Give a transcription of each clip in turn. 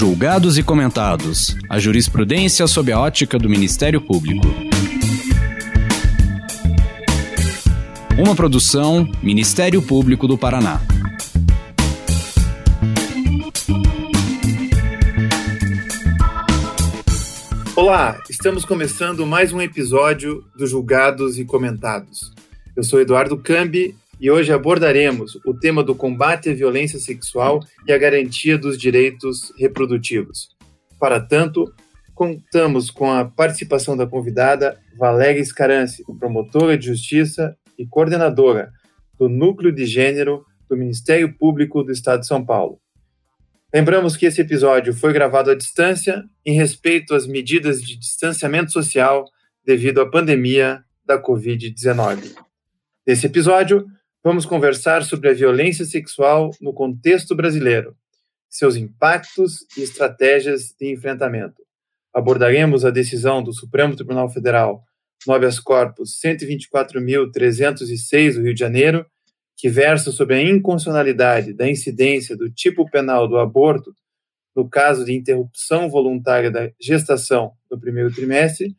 Julgados e comentados. A jurisprudência sob a ótica do Ministério Público. Uma produção Ministério Público do Paraná. Olá, estamos começando mais um episódio do Julgados e Comentados. Eu sou Eduardo Cambi e hoje abordaremos o tema do combate à violência sexual e a garantia dos direitos reprodutivos. Para tanto, contamos com a participação da convidada Valéria Scarance, promotora de justiça e coordenadora do Núcleo de Gênero do Ministério Público do Estado de São Paulo. Lembramos que esse episódio foi gravado à distância em respeito às medidas de distanciamento social devido à pandemia da Covid-19. Nesse episódio, vamos conversar sobre a violência sexual no contexto brasileiro, seus impactos e estratégias de enfrentamento. Abordaremos a decisão do Supremo Tribunal Federal, habeas corpus 124.306 do Rio de Janeiro, que versa sobre a inconstitucionalidade da incidência do tipo penal do aborto no caso de interrupção voluntária da gestação no primeiro trimestre,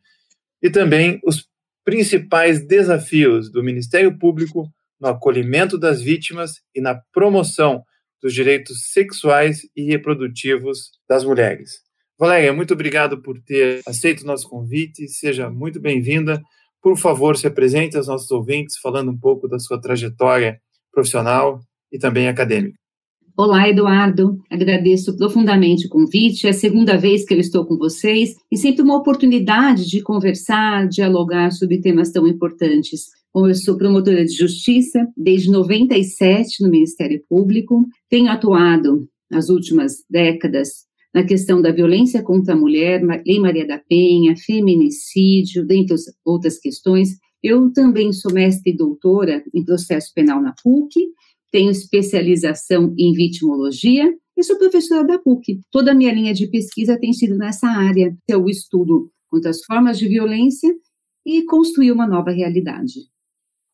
e também os principais desafios do Ministério Público no acolhimento das vítimas e na promoção dos direitos sexuais e reprodutivos das mulheres. Valéria, muito obrigado por ter aceito o nosso convite. Seja muito bem-vinda. Por favor, se apresente aos nossos ouvintes falando um pouco da sua trajetória profissional e também acadêmica. Olá, Eduardo. Agradeço profundamente o convite. É a segunda vez que eu estou com vocês e sempre uma oportunidade de conversar, dialogar sobre temas tão importantes. Bom, eu sou promotora de justiça desde 97 no Ministério Público. Tenho atuado nas últimas décadas na questão da violência contra a mulher, Lei Maria da Penha, feminicídio, dentre outras questões. Eu também sou mestre e doutora em processo penal na PUC, tenho especialização em vitimologia e sou professora da PUC. Toda a minha linha de pesquisa tem sido nessa área, que é o estudo contra as formas de violência e construir uma nova realidade.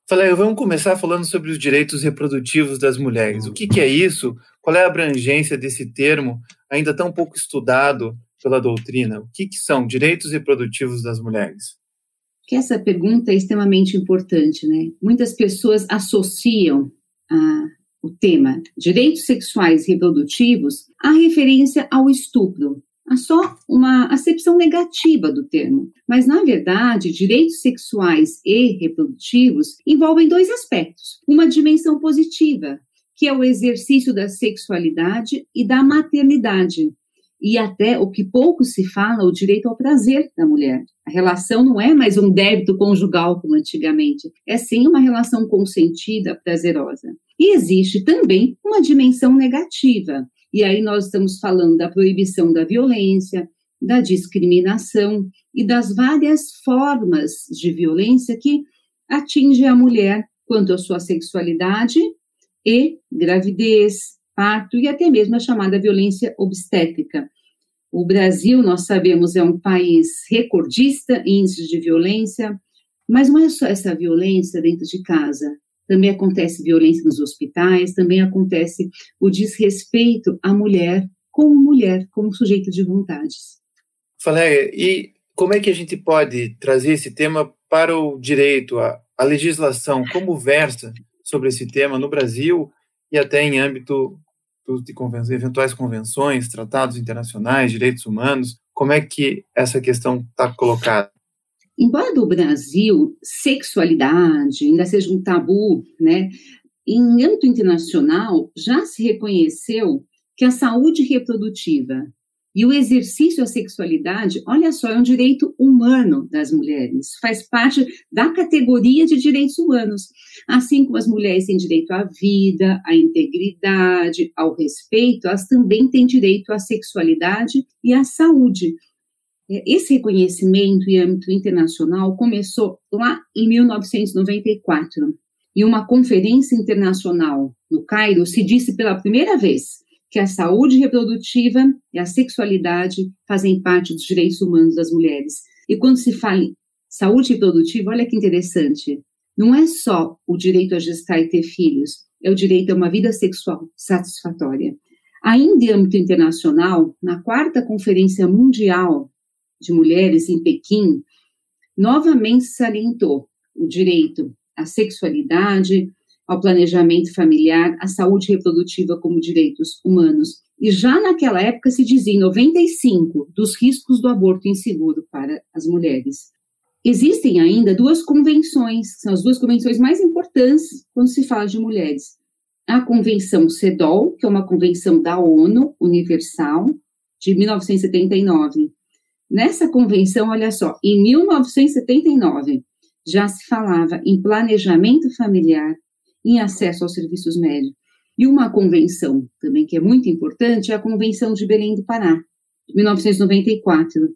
Falei, vamos começar falando sobre os direitos reprodutivos das mulheres. O que, que, é isso? Qual é a abrangência desse termo, ainda tão pouco estudado pela doutrina? O que, que são direitos reprodutivos das mulheres? Que essa pergunta é extremamente importante, né? Muitas pessoas associam a, o tema direitos sexuais reprodutivos à referência ao estupro, há só uma acepção negativa do termo. Mas, na verdade, direitos sexuais e reprodutivos envolvem dois aspectos: uma dimensão positiva, que é o exercício da sexualidade e da maternidade, e até o que pouco se fala, o direito ao prazer da mulher. A relação não é mais um débito conjugal como antigamente, é sim uma relação consentida, prazerosa. E existe também uma dimensão negativa, e aí nós estamos falando da proibição da violência, da discriminação e das várias formas de violência que atinge a mulher quanto à sua sexualidade e gravidez, parto e até mesmo a chamada violência obstétrica. O Brasil, nós sabemos, é um país recordista em índices de violência, mas não é só essa violência dentro de casa também acontece violência nos hospitais, também acontece o desrespeito à mulher como mulher, como sujeito de vontades. Valéria, e como é que a gente pode trazer esse tema para o direito, a, a legislação, como versa sobre esse tema no Brasil e até em âmbito de convenções, eventuais convenções, tratados internacionais, direitos humanos, como é que essa questão está colocada? Embora do Brasil sexualidade ainda seja um tabu, né, em âmbito internacional já se reconheceu que a saúde reprodutiva e o exercício da sexualidade, olha só, é um direito humano das mulheres, faz parte da categoria de direitos humanos. Assim como as mulheres têm direito à vida, à integridade, ao respeito, elas também têm direito à sexualidade e à saúde. Esse reconhecimento em âmbito internacional começou lá em 1994. Em uma conferência internacional no Cairo, se disse pela primeira vez que a saúde reprodutiva e a sexualidade fazem parte dos direitos humanos das mulheres. E quando se fala em saúde reprodutiva, olha que interessante, não é só o direito a gestar e ter filhos, é o direito a uma vida sexual satisfatória. Ainda em âmbito internacional, na quarta Conferência Mundial de Mulheres em Pequim, novamente salientou o direito à sexualidade, ao planejamento familiar, à saúde reprodutiva como direitos humanos. E já naquela época se dizia, em 95, dos riscos do aborto inseguro para as mulheres. Existem ainda duas convenções, que são as duas convenções mais importantes quando se fala de mulheres. A Convenção CEDAW, que é uma convenção da ONU Universal, de 1979. Nessa convenção, olha só, em 1979, já se falava em planejamento familiar, em acesso aos serviços médicos. E uma convenção também que é muito importante é a Convenção de Belém do Pará, de 1994.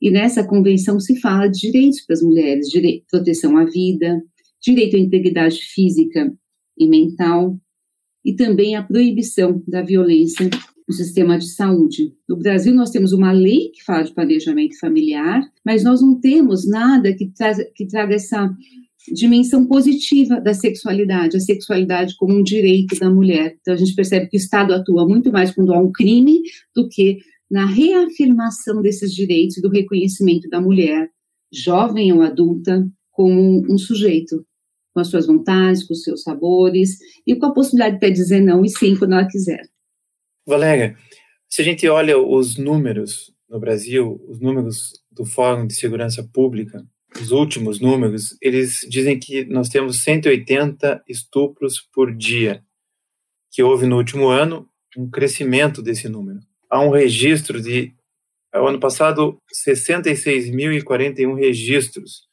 E nessa convenção se fala de direitos para as mulheres, direito, proteção à vida, direito à integridade física e mental, e também a proibição da violência no sistema de saúde. No Brasil, nós temos uma lei que fala de planejamento familiar, mas nós não temos nada que, tra que traga essa dimensão positiva da sexualidade, a sexualidade como um direito da mulher. Então a gente percebe que o Estado atua muito mais quando há um crime do que na reafirmação desses direitos e do reconhecimento da mulher, jovem ou adulta, como um sujeito, com as suas vontades, com os seus sabores e com a possibilidade de dizer não e sim quando ela quiser. Valéria, se a gente olha os números no Brasil, os números do Fórum de Segurança Pública, os últimos números, eles dizem que nós temos 180 estupros por dia, que houve no último ano um crescimento desse número. Há um registro de, ao ano passado, 66.041 registros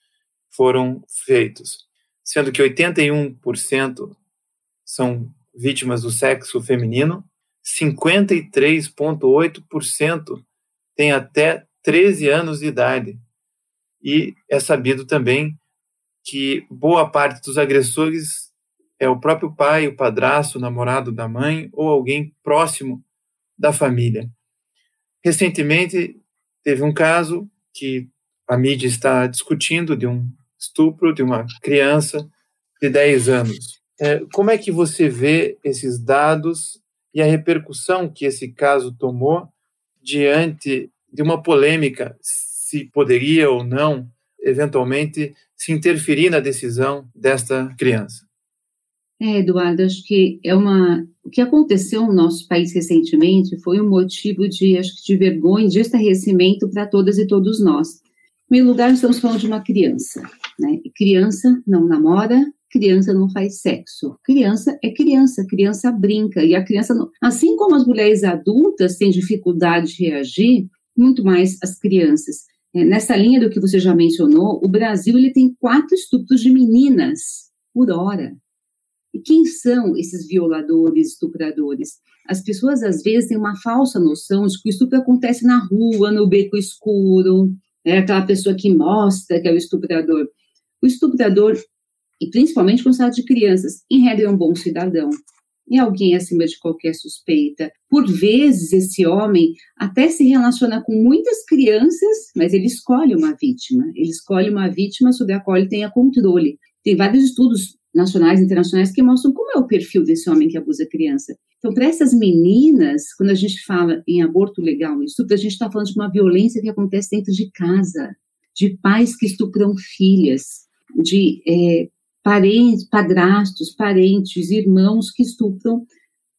foram feitos, sendo que 81% são vítimas do sexo feminino, 53,8% têm até 13 anos de idade e é sabido também que boa parte dos agressores é o próprio pai, o padrasto, o namorado da mãe ou alguém próximo da família. Recentemente teve um caso que a mídia está discutindo de um estupro de uma criança de 10 anos. É, como é que você vê esses dados e a repercussão que esse caso tomou diante de uma polêmica se poderia ou não, eventualmente, se interferir na decisão desta criança. É, Eduardo, acho que é uma. O que aconteceu no nosso país recentemente foi um motivo de, acho que, de vergonha, de estarrecimento para todas e todos nós. Em primeiro lugar, estamos falando de uma criança. Né? Criança não namora, criança não faz sexo. Criança é criança, criança brinca. E a criança, não... assim como as mulheres adultas têm dificuldade de reagir, muito mais as crianças. É, nessa linha do que você já mencionou, o Brasil ele tem quatro estupros de meninas por hora. E quem são esses violadores, estupradores? As pessoas às vezes têm uma falsa noção de que o estupro acontece na rua, no beco escuro, é aquela pessoa que mostra que é o estuprador. O estuprador, e principalmente quando se trata de crianças, em regra é um bom cidadão, em alguém acima de qualquer suspeita. Por vezes, esse homem até se relaciona com muitas crianças, mas ele escolhe uma vítima. Ele escolhe uma vítima sobre a qual ele tenha controle. Tem vários estudos nacionais e internacionais que mostram como é o perfil desse homem que abusa criança. Então, para essas meninas, quando a gente fala em aborto legal, estupro, a gente está falando de uma violência que acontece dentro de casa, de pais que estupram filhas, de é, parentes, padrastos, parentes, irmãos que estupram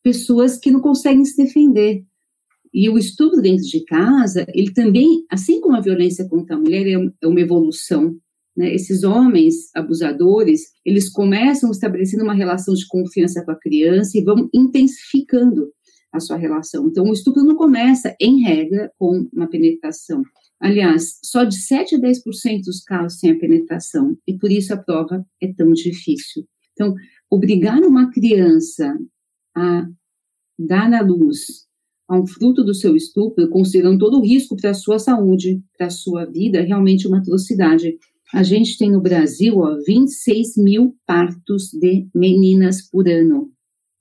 pessoas que não conseguem se defender. E o estupro dentro de casa, ele também, assim como a violência contra a mulher, é, é uma evolução. Né? Esses homens abusadores, eles começam estabelecendo uma relação de confiança com a criança e vão intensificando a sua relação. Então, o estupro não começa, em regra, com uma penetração. Aliás, só de 7 a 10% dos casos têm a penetração, e por isso a prova é tão difícil. Então, obrigar uma criança a dar à luz a um fruto do seu estupro, considerando todo o risco para a sua saúde, para a sua vida, é realmente uma atrocidade. A gente tem no Brasil ó, 26 mil partos de meninas por ano.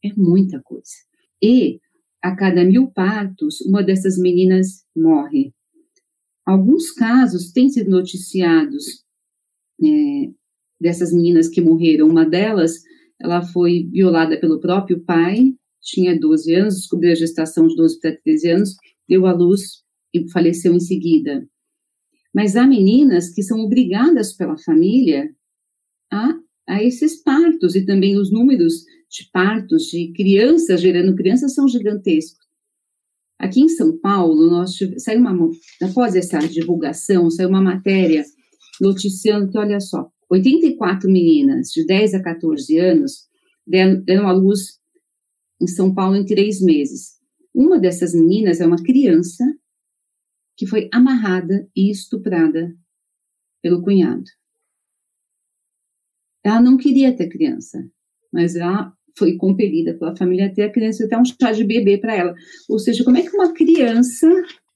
É muita coisa. E a cada mil partos, uma dessas meninas morre. Alguns casos têm sido noticiados é, dessas meninas que morreram. Uma delas, ela foi violada pelo próprio pai, tinha 12 anos, descobriu a gestação de 12 para 13 anos, deu à luz e faleceu em seguida. Mas há meninas que são obrigadas pela família a, a esses partos, e também os números de partos de crianças gerando crianças são gigantescos. Aqui em São Paulo, nós saiu uma, após essa divulgação, saiu uma matéria noticiando que, olha só, 84 meninas de 10 a 14 anos deram, deram à luz em São Paulo em três meses. Uma dessas meninas é uma criança que foi amarrada e estuprada pelo cunhado. Ela não queria ter criança, mas ela foi compelida pela família a ter a criança até um chá de bebê para ela. Ou seja, como é que uma criança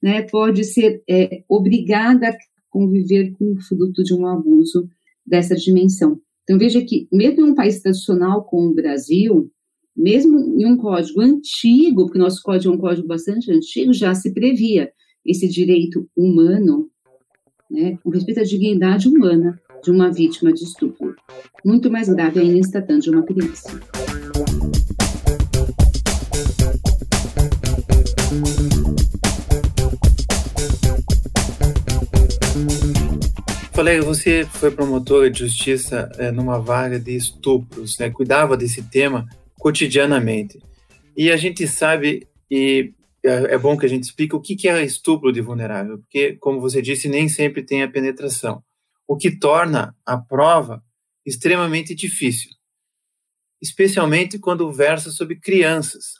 né, pode ser é, obrigada a conviver com o fruto de um abuso dessa dimensão? Então, veja que, mesmo em um país tradicional como o Brasil, mesmo em um código antigo, porque nosso código é um código bastante antigo, já se previa esse direito humano, né, com respeito à dignidade humana de uma vítima de estupro. Muito mais grave ainda em tratando de uma criança. Valéria, você foi promotora de justiça é, numa vaga de estupros, né? cuidava desse tema cotidianamente. E a gente sabe, e é, é bom que a gente explique o que, que é estupro de vulnerável, porque, como você disse, nem sempre tem a penetração, o que torna a prova extremamente difícil, especialmente quando versa sobre crianças,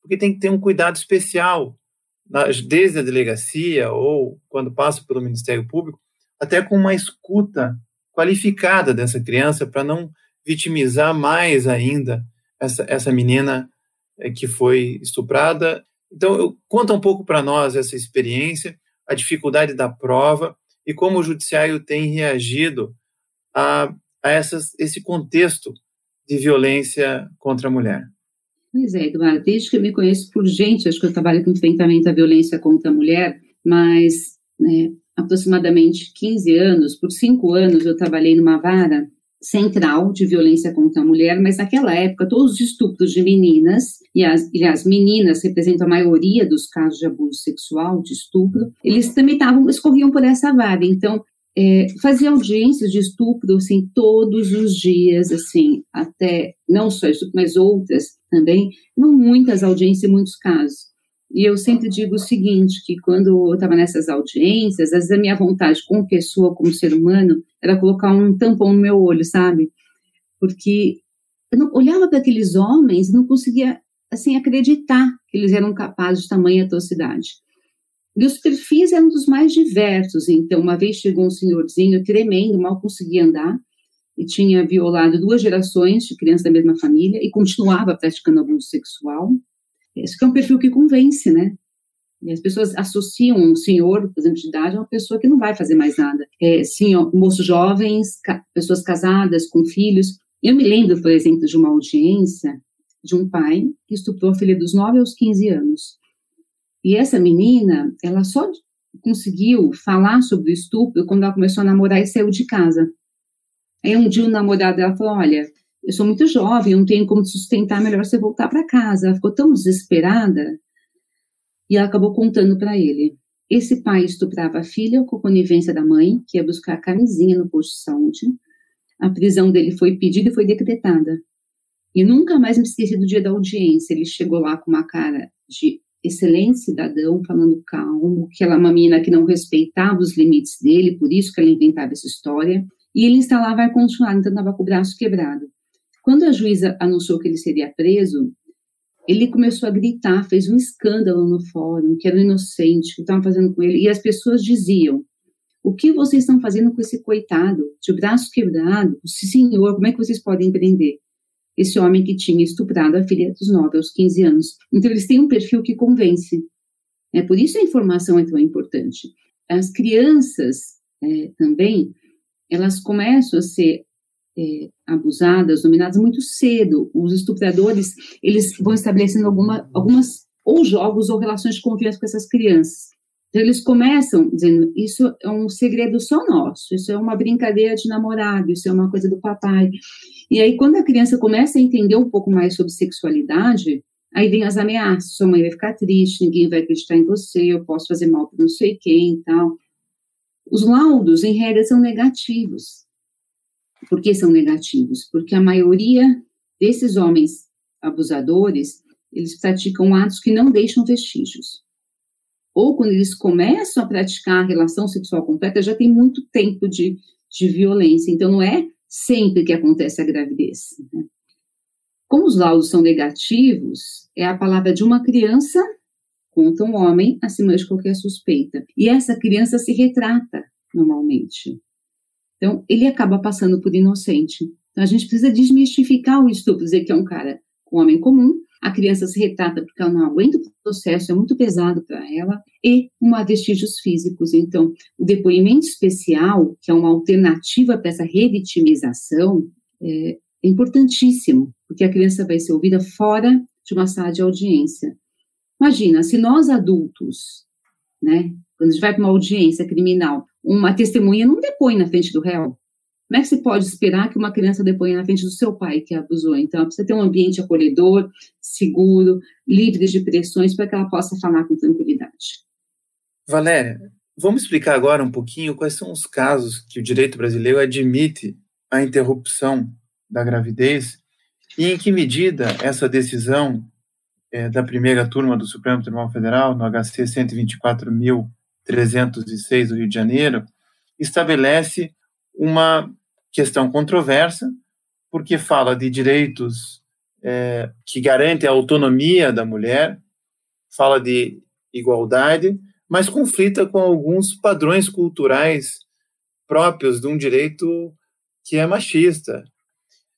porque tem que ter um cuidado especial, desde a delegacia ou quando passa pelo Ministério Público, até com uma escuta qualificada dessa criança para não vitimizar mais ainda essa, essa menina é, que foi estuprada. Então, conta um pouco para nós essa experiência, a dificuldade da prova e como o judiciário tem reagido a, a essas, esse contexto de violência contra a mulher. Pois é, Eduardo, desde que eu me conheço por gente, acho que eu trabalho com enfrentamento à violência contra a mulher, mas né, aproximadamente 15 anos, por cinco anos eu trabalhei numa vara central de violência contra a mulher, mas naquela época todos os estupros de meninas, e as, e as meninas representam a maioria dos casos de abuso sexual, de estupro, eles também estavam, escorriam por essa vaga. Então, é, fazia audiências de estupro, assim, todos os dias, assim, até, não só estupro, mas outras também, não muitas audiências em muitos casos. E eu sempre digo o seguinte, que quando eu estava nessas audiências, às vezes a minha vontade como pessoa, como ser humano, era colocar um tampão no meu olho, sabe? Porque eu não, olhava para aqueles homens e não conseguia, assim, acreditar que eles eram capazes de tamanha atrocidade. E os perfis eram dos mais diversos. Então, uma vez chegou um senhorzinho tremendo, mal conseguia andar, e tinha violado duas gerações de crianças da mesma família e continuava praticando abuso sexual. Esse é um perfil que convence, né? E as pessoas associam um senhor, por exemplo, de idade, a uma pessoa que não vai fazer mais nada. É, sim, moços jovens, ca pessoas casadas, com filhos. Eu me lembro, por exemplo, de uma audiência de um pai que estuprou a filha dos 9 aos 15 anos. E essa menina, ela só conseguiu falar sobre o estupro quando ela começou a namorar e saiu de casa. Aí um dia o namorado dela falou, olha, eu sou muito jovem, eu não tenho como sustentar, melhor você voltar para casa. Ela ficou tão desesperada e ela acabou contando para ele. Esse pai estuprava a filha com a conivência da mãe, que ia buscar a camisinha no posto de saúde. A prisão dele foi pedida e foi decretada. E nunca mais me esqueci do dia da audiência. Ele chegou lá com uma cara de excelente cidadão, falando calmo, que ela é uma menina que não respeitava os limites dele, por isso que ela inventava essa história. E ele instalava ar-condicionado, então estava com o braço quebrado. Quando a juíza anunciou que ele seria preso, ele começou a gritar, fez um escândalo no fórum, que era inocente, que estavam fazendo com ele, e as pessoas diziam: O que vocês estão fazendo com esse coitado, de braço quebrado? Senhor, como é que vocês podem empreender? Esse homem que tinha estuprado a filha dos 9 aos 15 anos. Então, eles têm um perfil que convence. É por isso a informação é tão importante. As crianças é, também, elas começam a ser é, abusadas, dominadas muito cedo. Os estupradores, eles vão estabelecendo alguma, algumas ou jogos ou relações de confiança com essas crianças. Então, eles começam dizendo, isso é um segredo só nosso, isso é uma brincadeira de namorado, isso é uma coisa do papai. E aí, quando a criança começa a entender um pouco mais sobre sexualidade, Aí vem as ameaças, sua mãe vai ficar triste, ninguém vai acreditar em você, eu posso fazer mal para não sei quem e tal. Os laudos, em regra, são negativos. Por que são negativos? Porque a maioria desses homens abusadores, eles praticam atos que não deixam vestígios. Ou quando eles começam a praticar a relação sexual completa, já tem muito tempo de, de violência. Então, não é sempre que acontece a gravidez. Né? Como os laudos são negativos, é a palavra de uma criança contra um homem acima de qualquer suspeita. E essa criança se retrata normalmente. Então, ele acaba passando por inocente. Então, a gente precisa desmistificar o estupro, dizer que é um cara, um homem comum, a criança se retrata porque ela não aguenta o processo, é muito pesado para ela, e há vestígios físicos. Então, o depoimento especial, que é uma alternativa para essa revitimização, é, é importantíssimo, porque a criança vai ser ouvida fora de uma sala de audiência. Imagina, se nós adultos, né, quando a gente vai para uma audiência criminal, uma testemunha não depõe na frente do réu. Como é que se pode esperar que uma criança deponha na frente do seu pai que abusou? Então, precisa ter um ambiente acolhedor, seguro, livre de pressões, para que ela possa falar com tranquilidade. Valéria, vamos explicar agora um pouquinho quais são os casos que o direito brasileiro admite a interrupção da gravidez e em que medida essa decisão é, da primeira turma do Supremo Tribunal Federal, no HC 124.306 do Rio de Janeiro, estabelece uma questão controversa, porque fala de direitos é, que garantem a autonomia da mulher, fala de igualdade, mas conflita com alguns padrões culturais próprios de um direito que é machista,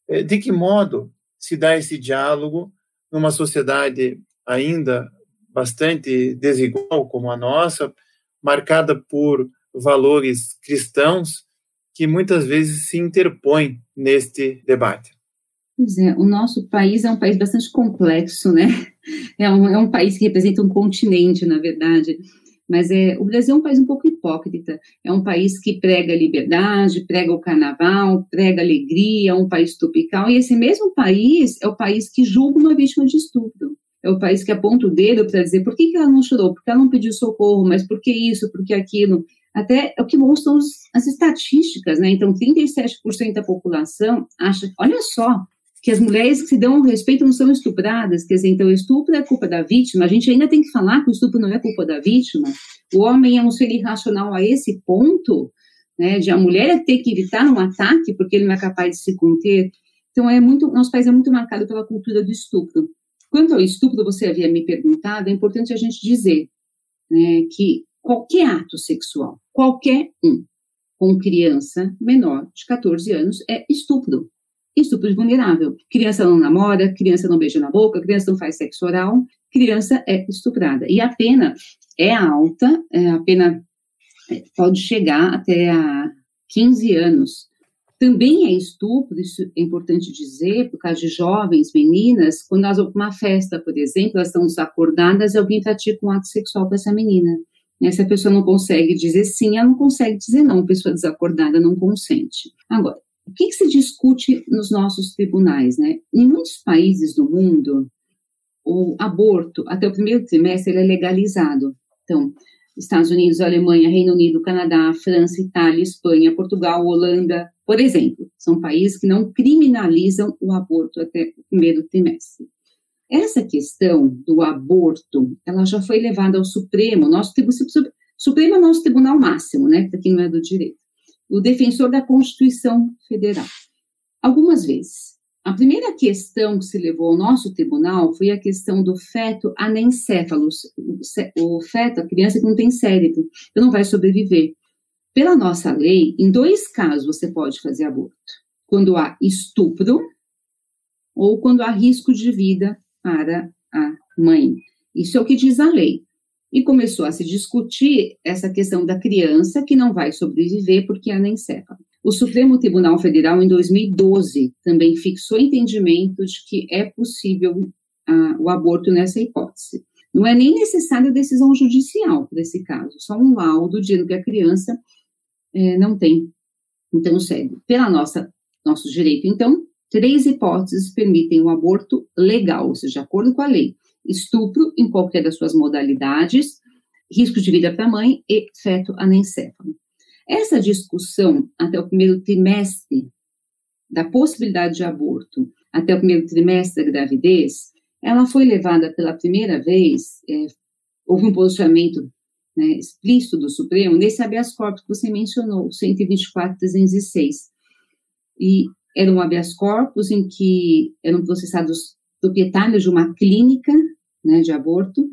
é, de que modo se dá esse diálogo numa sociedade ainda bastante desigual como a nossa, marcada por valores cristãos que muitas vezes se interpõem neste debate? Pois é, o nosso país é um país bastante complexo, né? É um, é um país que representa um continente, na verdade. Mas é, o Brasil é um país um pouco hipócrita. É um país que prega liberdade, prega o carnaval, prega alegria, é um país tropical. E esse mesmo país é o país que julga uma vítima de estupro. É o país que aponta o dedo para dizer por que, que ela não chorou, por que ela não pediu socorro, mas por que isso, por que aquilo. Até é o que mostram as estatísticas, né? Então, 37% da população acha, olha só, que as mulheres que se dão respeito não são estupradas, quer dizer, então estupro é culpa da vítima, a gente ainda tem que falar que o estupro não é culpa da vítima, o homem é um ser irracional a esse ponto, né, de a mulher ter que evitar um ataque porque ele não é capaz de se conter, então é muito, nosso país é muito marcado pela cultura do estupro. Quanto ao estupro, você havia me perguntado, é importante a gente dizer né, que qualquer ato sexual, qualquer um, com criança menor de 14 anos, é estupro estupro vulnerável. Criança não namora, criança não beija na boca, criança não faz sexo oral, criança é estuprada. E a pena é alta, é, a pena é, pode chegar até a 15 anos. Também é estupro, isso é importante dizer, por causa de jovens, meninas, quando elas vão para uma festa, por exemplo, elas estão desacordadas e alguém pratica um ato sexual com essa menina. Se a pessoa não consegue dizer sim, ela não consegue dizer não, a pessoa desacordada não consente. Agora, o que, que, se discute nos nossos tribunais? Né? Em muitos países do mundo, o aborto, até o primeiro trimestre, ele é legalizado. Então, Estados Unidos, Alemanha, Reino Unido, Canadá, França, Itália, Espanha, Portugal, Holanda, por exemplo, são países que não criminalizam o aborto até o primeiro trimestre. Essa questão do aborto, ela já foi levada ao Supremo, nosso Supremo é nosso tribunal máximo, né, para quem não é do direito o defensor da Constituição Federal. Algumas vezes. A primeira questão que se levou ao nosso tribunal foi a questão do feto anencéfalo, o feto, a criança que não tem cérebro, que não vai sobreviver. Pela nossa lei, em dois casos você pode fazer aborto: quando há estupro ou quando há risco de vida para a mãe. Isso é o que diz a lei e começou a se discutir essa questão da criança que não vai sobreviver porque é anencefalo. O Supremo Tribunal Federal, em 2012, também fixou entendimento de que é possível uh, o aborto nessa hipótese. Não é nem necessária decisão judicial nesse caso, só um laudo dizendo que a criança eh, não tem, então, cérebro. Pela nossa nosso direito, então, três hipóteses permitem o aborto legal, ou seja, de acordo com a lei. estupro em qualquer das suas modalidades, risco de vida para a mãe e feto anencefalo. Essa discussão até o primeiro trimestre da possibilidade de aborto até o primeiro trimestre da gravidez, ela foi levada pela primeira vez, é, houve um posicionamento né, explícito do Supremo nesse habeas corpus que você mencionou, 124.306. E era um habeas corpus em que eram processados proprietários de uma clínica né, de aborto,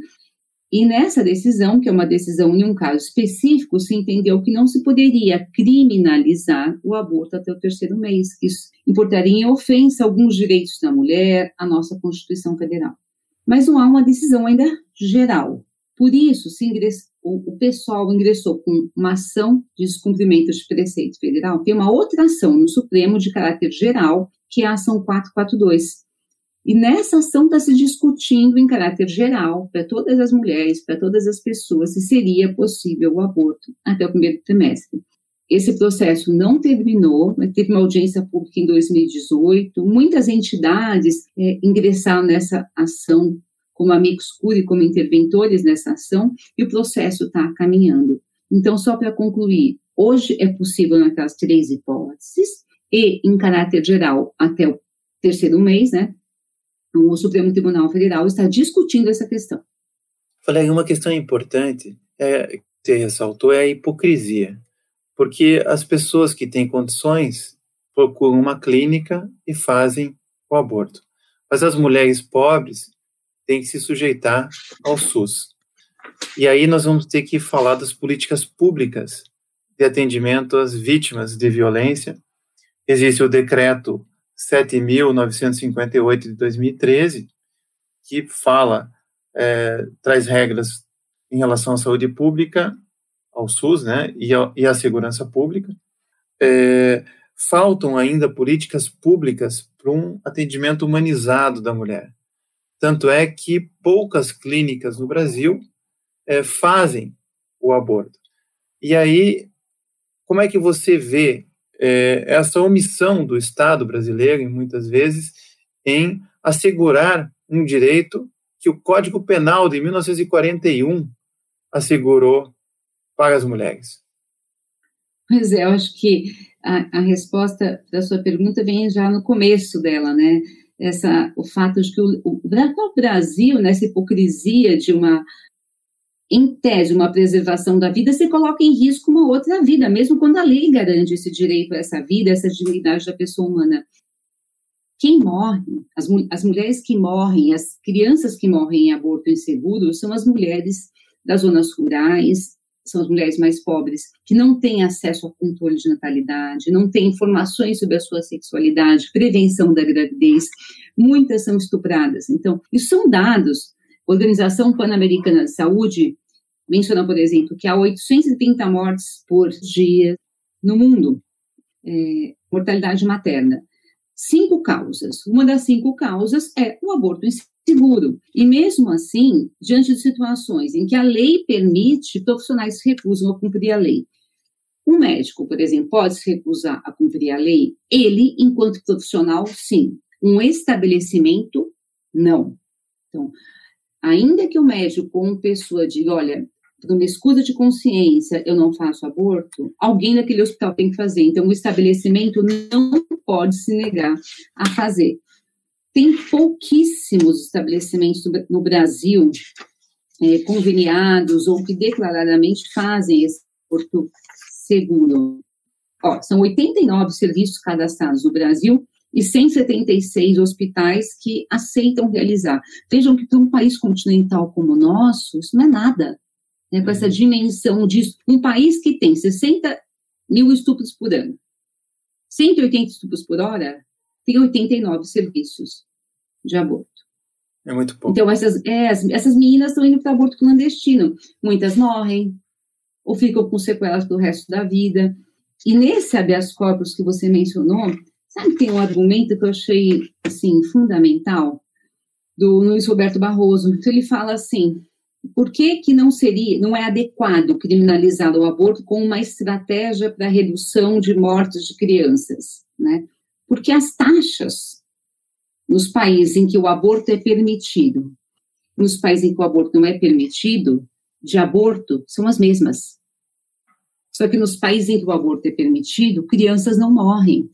e nessa decisão, que é uma decisão em um caso específico, se entendeu que não se poderia criminalizar o aborto até o terceiro mês, que isso importaria em ofensa a alguns direitos da mulher, a nossa Constituição Federal. Mas não há uma decisão ainda geral. Por isso, se ingress... o pessoal ingressou com uma ação de descumprimento de preceito federal, tem uma outra ação no Supremo de caráter geral, que é a ação 442, e nessa ação está se discutindo em caráter geral, para todas as mulheres, para todas as pessoas, se seria possível o aborto até o primeiro trimestre. Esse processo não terminou, teve uma audiência pública em 2018. Muitas entidades é, ingressaram nessa ação como amigos curi, como interventores nessa ação, e o processo está caminhando. Então, só para concluir, hoje é possível naquelas três hipóteses, e em caráter geral até o terceiro mês, né, o Supremo Tribunal Federal está discutindo essa questão. Falei, uma questão importante é, que você ressaltou é a hipocrisia, porque as pessoas que têm condições procuram uma clínica e fazem o aborto, mas as mulheres pobres têm que se sujeitar ao SUS. E aí nós vamos ter que falar das políticas públicas de atendimento às vítimas de violência. Existe o decreto 7.958 de 2013, que fala, é, traz regras em relação à saúde pública, ao SUS, né, e, a, e à segurança pública. É, faltam ainda políticas públicas para um atendimento humanizado da mulher. Tanto é que poucas clínicas no Brasil é, fazem o aborto. E aí, como é que você vê é, essa omissão do Estado brasileiro, muitas vezes, em assegurar um direito que o Código Penal de 1941 assegurou para as mulheres. Pois é, eu acho que a, a resposta da sua pergunta vem já no começo dela, né? Essa, o fato de que o, o, o Brasil, nessa hipocrisia de uma em tese, uma preservação da vida, você coloca em risco uma outra vida, mesmo quando a lei garante esse direito a essa vida, essa dignidade da pessoa humana. Quem morre, as, as mulheres que morrem, as crianças que morrem em aborto inseguro, são as mulheres das zonas rurais, são as mulheres mais pobres, que não têm acesso ao controle de natalidade, não têm informações sobre a sua sexualidade, prevenção da gravidez, muitas são estupradas. Então, isso são dados Organização Pan-Americana de Saúde menciona, por exemplo, que há 830 mortes por dia no mundo, é, mortalidade materna. Cinco causas. Uma das cinco causas é o aborto inseguro. E mesmo assim, diante de situações em que a lei permite, profissionais se recusam a cumprir a lei. Um médico, por exemplo, pode se recusar a cumprir a lei? Ele, enquanto profissional, sim. Um estabelecimento, não. Então, ainda que o médico ou uma pessoa diga, olha, uma escusa de consciência, eu não faço aborto, alguém naquele hospital tem que fazer. Então, o estabelecimento não pode se negar a fazer. Tem pouquíssimos estabelecimentos no Brasil é, conveniados ou que declaradamente fazem esse aborto seguro. Ó, são 89 serviços cadastrados no Brasil e 176 hospitais que aceitam realizar. Vejam que para um país continental como o nosso, isso não é nada. Né, com essa uhum. dimensão de um país que tem 60 mil estupros por ano, 180 estupros por hora, tem 89 serviços de aborto. É muito pouco. Então, essas, é, essas meninas estão indo para aborto clandestino. Muitas morrem, ou ficam com sequelas pelo resto da vida. E nesse habeas corpus que você mencionou, Sabe, tem um argumento que eu achei, assim, fundamental, do Luiz Roberto Barroso. Então, ele fala assim, por que, que não seria, não é adequado criminalizar o aborto como uma estratégia para redução de mortes de crianças, né? Porque as taxas nos países em que o aborto é permitido, nos países em que o aborto não é permitido, de aborto, são as mesmas. Só que nos países em que o aborto é permitido, crianças não morrem,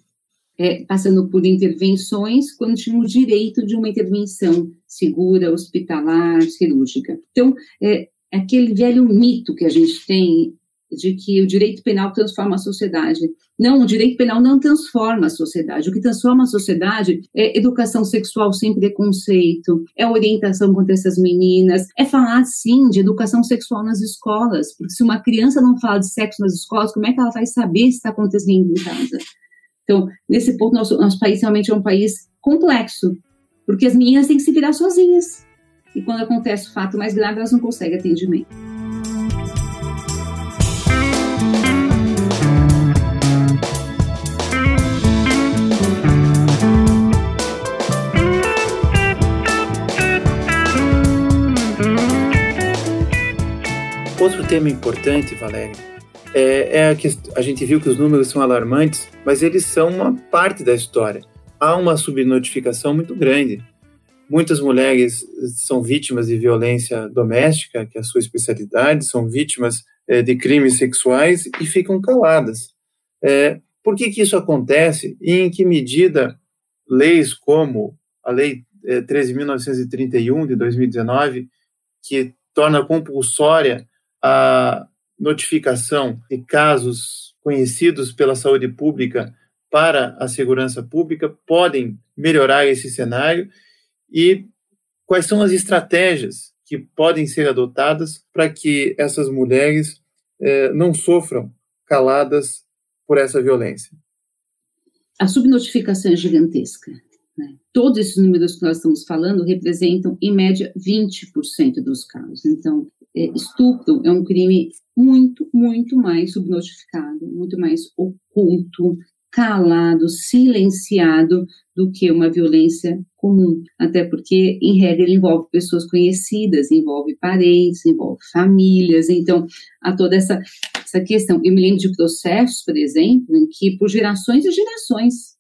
é, passando por intervenções quando tinham o direito de uma intervenção segura, hospitalar, cirúrgica. Então, é, aquele velho mito que a gente tem de que o direito penal transforma a sociedade. Não, o direito penal não transforma a sociedade. O que transforma a sociedade é educação sexual sem preconceito, é orientação contra essas meninas, é falar, sim, de educação sexual nas escolas. Porque se uma criança não fala de sexo nas escolas, como é que ela vai saber se está acontecendo em casa? Então, nesse ponto, nosso, nosso país realmente é um país complexo, porque as meninas têm que se virar sozinhas. E quando acontece o fato mais grave, elas não conseguem atendimento. Outro tema importante, Valéria, é, é que a gente viu que os números são alarmantes, mas eles são uma parte da história. Há uma subnotificação muito grande. Muitas mulheres são vítimas de violência doméstica, que é a sua especialidade, são vítimas é, de crimes sexuais e ficam caladas. É, por que, que isso acontece e em que medida leis como a Lei é, 13.931 de 2019, que torna compulsória a notificação de casos conhecidos pela saúde pública para a segurança pública podem melhorar esse cenário e quais são as estratégias que podem ser adotadas para que essas mulheres eh, não sofram caladas por essa violência? A subnotificação é gigantesca. Né? Todos esses números que nós estamos falando representam, em média, 20% dos casos. Então, é, estupro é um crime muito, muito mais subnotificado, muito mais oculto, calado, silenciado do que uma violência comum. Até porque, em regra, ele envolve pessoas conhecidas, envolve parentes, envolve famílias. Então, há toda essa, essa questão. Eu me lembro de processos, por exemplo, em que, por gerações e gerações,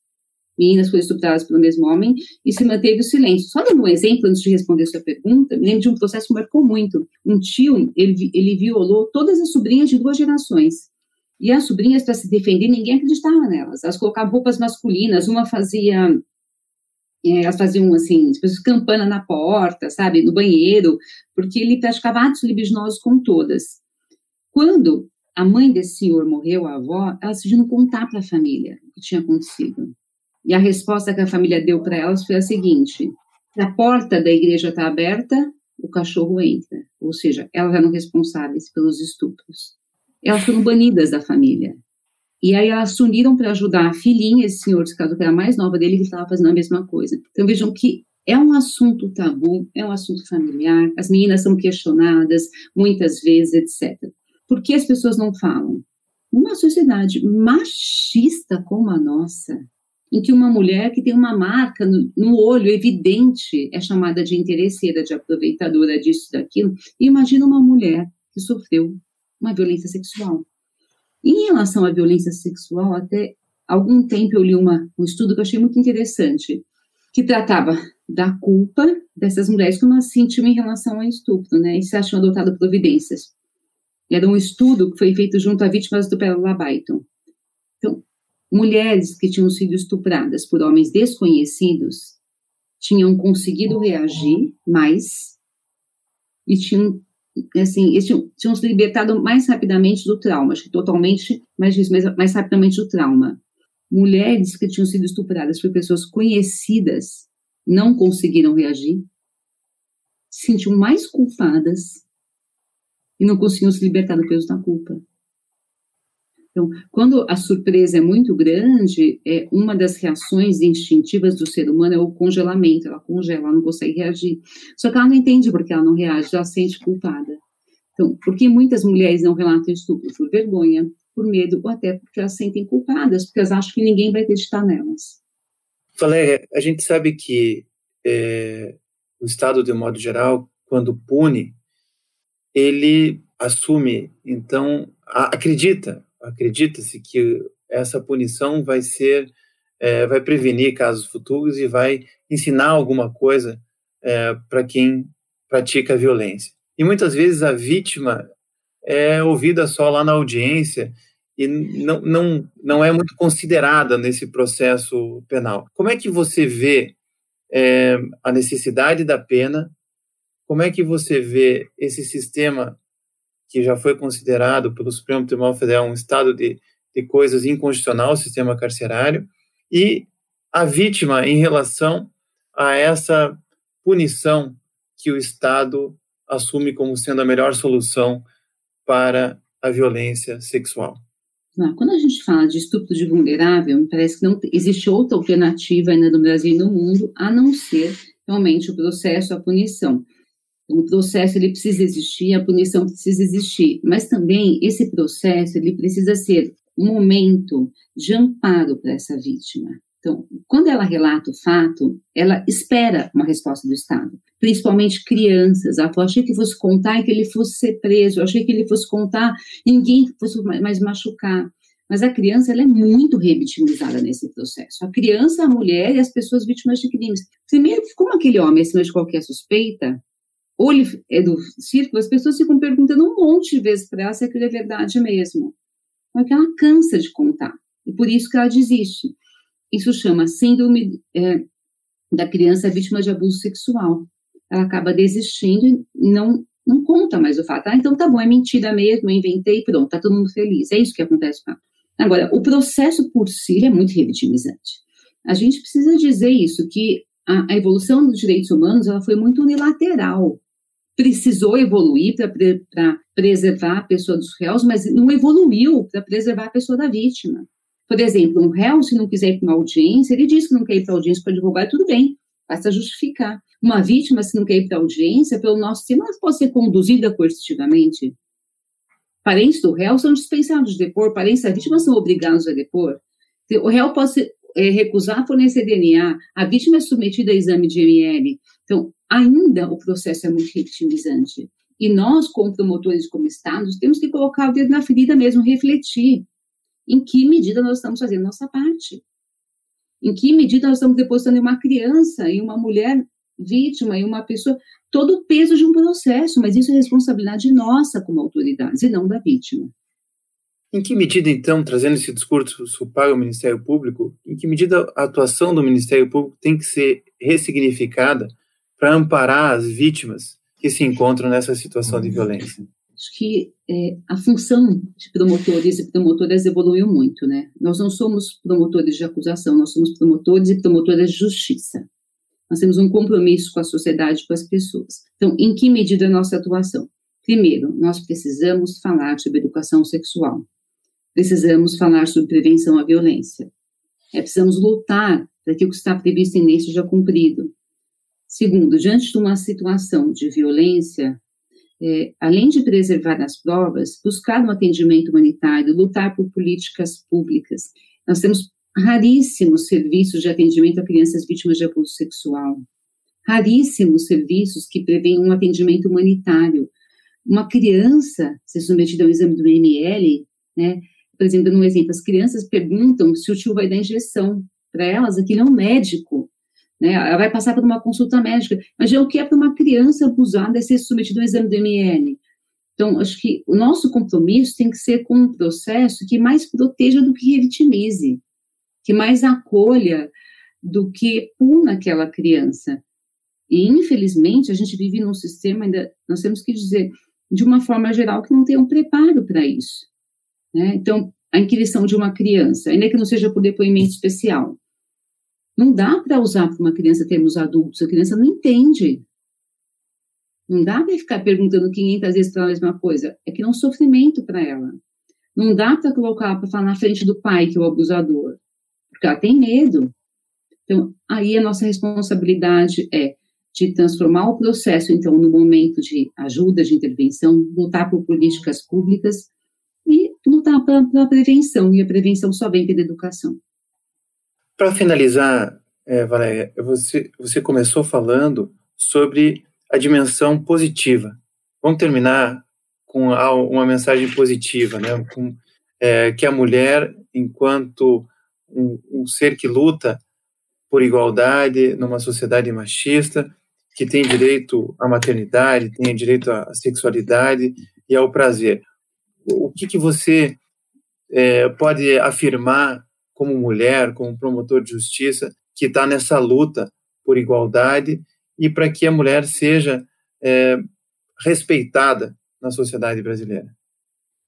meninas foram estupradas pelo mesmo homem e se manteve o silêncio. Só dando um exemplo antes de responder sua pergunta, me lembro de um processo que marcou muito. Um tio, ele, ele violou todas as sobrinhas de duas gerações. E as sobrinhas, para se defender, ninguém acreditava nelas. Elas colocavam roupas masculinas, uma fazia é, elas faziam assim, tipo, campana na porta, sabe, no banheiro, porque ele praticava atos libidinosos com todas. Quando a mãe desse senhor morreu, a avó, elas decidiram contar para a família o que tinha acontecido. E a resposta que a família deu para elas foi a seguinte: se a porta da igreja está aberta, o cachorro entra. Ou seja, elas eram responsáveis pelos estupros. Elas foram banidas da família. E aí elas se uniram para ajudar a filhinha, esse senhor, esse caso que era mais nova dele, que estava fazendo a mesma coisa. Então vejam que é um assunto tabu, é um assunto familiar, as meninas são questionadas muitas vezes, etc. Por que as pessoas não falam? Numa sociedade machista como a nossa, em que uma mulher que tem uma marca no, no, olho evidente é chamada de interesseira, de aproveitadora disso, daquilo. E imagina uma mulher que sofreu uma violência sexual. Em relação à violência sexual, até algum tempo eu li uma, um estudo que eu achei muito interessante, que tratava da culpa dessas mulheres como elas se sentiam em relação ao estupro, né? E se acham adotado providências. Era um estudo que foi feito junto a vítimas do Pérola Byton. Mulheres que tinham sido estupradas por homens desconhecidos tinham conseguido reagir mais e tinham assim, eles tinham, tinham se libertado mais rapidamente do trauma, acho que totalmente, mais, mais, mais rapidamente do trauma. Mulheres que tinham sido estupradas por pessoas conhecidas não conseguiram reagir, se sentiam mais culpadas e não conseguiam se libertar do peso da culpa. Então, quando a surpresa é muito grande, é, uma das reações instintivas do ser humano é o congelamento. Ela congela, ela não consegue reagir. Só que ela não entende porque ela não reage, ela se sente culpada. Então, por que muitas mulheres não relatam estupro? Por vergonha, por medo, ou até porque elas se sentem culpadas, porque elas acham que ninguém vai acreditar nelas. Valéria, a gente sabe que é, o Estado, de um modo geral, quando pune, ele assume, então, acredita acredita-se que essa punição vai ser, é, vai prevenir casos futuros e vai ensinar alguma coisa é, para quem pratica a violência. E muitas vezes a vítima é ouvida só lá na audiência e não, não, não é muito considerada nesse processo penal. Como é que você vê é, a necessidade da pena? Como é que você vê esse sistema que já foi considerado pelo Supremo Tribunal Federal um estado de, de coisas inconstitucional, o sistema carcerário, e a vítima em relação a essa punição que o Estado assume como sendo a melhor solução para a violência sexual. Quando a gente fala de estupro de vulnerável, me parece que não existe outra alternativa ainda no Brasil e no mundo a não ser realmente o processo, a punição. O processo ele precisa existir, a punição precisa existir, mas também esse processo ele precisa ser um momento de amparo para essa vítima. Então, quando ela relata o fato, ela espera uma resposta do Estado, principalmente crianças. Ela falou, achei que fosse contar e que ele fosse ser preso, achei que ele fosse contar e ninguém fosse mais machucar. Mas a criança ela é muito revitimizada nesse processo. A criança, a mulher e as pessoas vítimas de crimes. Primeiro, como aquele homem é acima de qualquer suspeita, ou ele é do círculo, as pessoas ficam perguntando um monte de vezes para ela se aquilo é verdade mesmo. Porque ela cansa de contar. E por isso que ela desiste. Isso chama síndrome é, da criança vítima de abuso sexual. Ela acaba desistindo e não, não conta mais o fato. Ah, então tá bom, é mentira mesmo, eu inventei, pronto, tá todo mundo feliz. É isso que acontece com ela. Agora, o processo por si é muito revitimizante. A gente precisa dizer isso, que a, a evolução dos direitos humanos ela foi muito unilateral. Precisou evoluir para pre, preservar a pessoa dos réus, mas não evoluiu para preservar a pessoa da vítima. Por exemplo, um réu, se não quiser ir para uma audiência, ele diz que não quer ir para audiência o advogado, tudo bem, basta justificar. Uma vítima, se não quer ir para audiência, pelo nosso sistema, ela pode ser conduzida coercitivamente. Parentes do réu são dispensados de depor, parentes da vítima são obrigados a depor. O réu pode é, recusar fornecer DNA, a vítima é submetida a exame de ML. Então, ainda o processo é muito vitimizante. E nós, como promotores, como Estados, temos que colocar o dedo na ferida mesmo, refletir em que medida nós estamos fazendo nossa parte. Em que medida nós estamos depositando em uma criança, em uma mulher vítima, em uma pessoa, todo o peso de um processo, mas isso é responsabilidade nossa como autoridades e não da vítima. Em que medida, então, trazendo esse discurso para o Ministério Público, em que medida a atuação do Ministério Público tem que ser ressignificada para amparar as vítimas que se encontram nessa situação de violência? acho que é, a função de promotores e promotoras evoluiu muito, né? Nós não somos promotores de acusação, nós somos promotores e promotoras de justiça. Nós temos um compromisso com a sociedade, com as pessoas. Então, em que medida a nossa atuação? Primeiro, nós precisamos falar sobre educação sexual. Precisamos falar sobre prevenção à violência. É, precisamos lutar para que o que está previsto em lei seja cumprido. Segundo, diante de uma situação de violência, é, além de preservar as provas, buscar um atendimento humanitário, lutar por políticas públicas. Nós temos raríssimos serviços de atendimento a crianças vítimas de abuso sexual, raríssimos serviços que prevêem um atendimento humanitário. Uma criança ser submetida ao exame do ML, né? Por exemplo, um exemplo, as crianças perguntam se o tio vai dar injeção para elas, aquilo é um médico né? Ela vai passar por uma consulta médica. Mas o que é para uma criança abusada é ser submetida a um exame do ML. Então, acho que o nosso compromisso tem que ser com um processo que mais proteja do que revitimize, que mais acolha do que puna aquela criança. E, infelizmente, a gente vive num sistema, ainda, nós temos que dizer, de uma forma geral, que não tem um preparo para isso. Né? Então, a inquirição de uma criança, ainda que não seja por depoimento especial, não dá para usar para uma criança termos adultos, a criança não entende. Não dá para ficar perguntando 500 vezes para a mesma coisa. É que é um sofrimento para ela. Não dá para colocar para falar na frente do pai que é o abusador, porque ela tem medo. Então, aí a nossa responsabilidade é de transformar o processo, então, no momento de ajuda, de intervenção, lutar por políticas públicas e lutar pela prevenção. E a prevenção só vem pela educação. Para finalizar, é, Valéria, você, você começou falando sobre a dimensão positiva. Vamos terminar com uma mensagem positiva, né? Com, é, que a mulher, enquanto um, um, ser que luta por igualdade numa sociedade machista, que tem direito à maternidade, tem direito à sexualidade e ao prazer. O que, que você é, pode afirmar como mulher, como promotor de justiça, que está nessa luta por igualdade e para que a mulher seja é, respeitada na sociedade brasileira?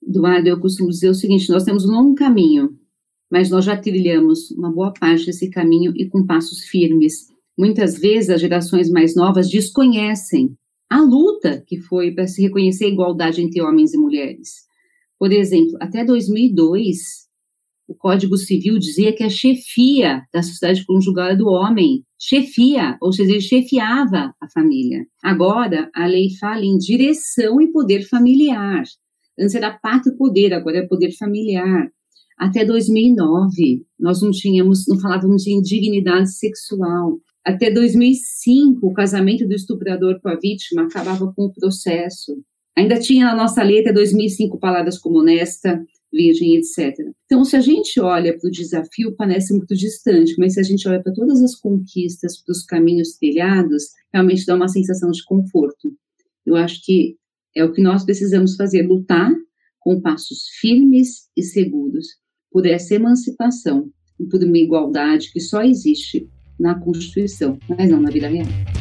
Eduardo, eu costumo dizer o seguinte: nós temos um longo caminho, mas nós já trilhamos uma boa parte desse caminho e com passos firmes. Muitas vezes as gerações mais novas desconhecem a luta que foi para se reconhecer a igualdade entre homens e mulheres. Por exemplo, até 2002, o Código Civil dizia que a chefia da sociedade conjugal é do homem, chefia, ou seja, ele chefiava a família. Agora, a lei fala em direção e poder familiar. Antes era pátrio poder, agora é poder familiar. Até 2009, nós não tínhamos, não falávamos de indignidade sexual. Até 2005, o casamento do estuprador com a vítima acabava com o processo. Ainda tinha na nossa lei até 2005 palavras como honesta, virgem, etc. Então, se a gente olha para o desafio, parece muito distante, mas se a gente olha para todas as conquistas, para os caminhos trilhados, realmente dá uma sensação de conforto. Eu acho que é o que nós precisamos fazer, lutar com passos firmes e seguros por essa emancipação e por uma igualdade que só existe na Constituição, mas não na vida real.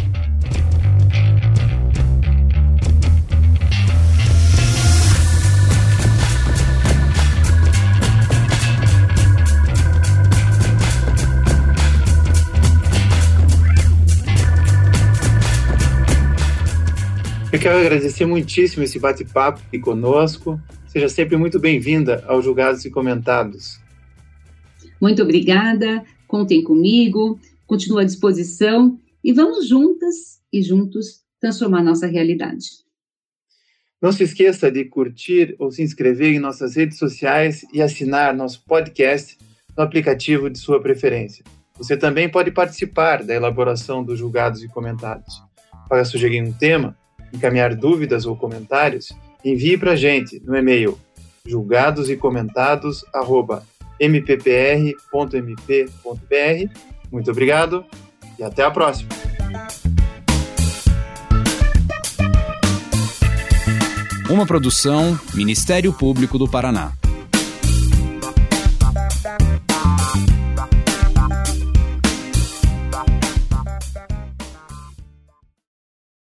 Quero agradecer muitíssimo esse bate-papo aqui conosco. Seja sempre muito bem-vinda ao Julgados e Comentados. Muito obrigada, contem comigo, continuo à disposição e vamos juntas e juntos transformar nossa realidade. Não se esqueça de curtir ou se inscrever em nossas redes sociais e assinar nosso podcast no aplicativo de sua preferência. Você também pode participar da elaboração dos julgados e comentados. Para sugerir um tema, encaminhar dúvidas ou comentários, envie para a gente no e-mail julgados e. Muito obrigado e até a próxima. Uma produção Ministério Público do Paraná.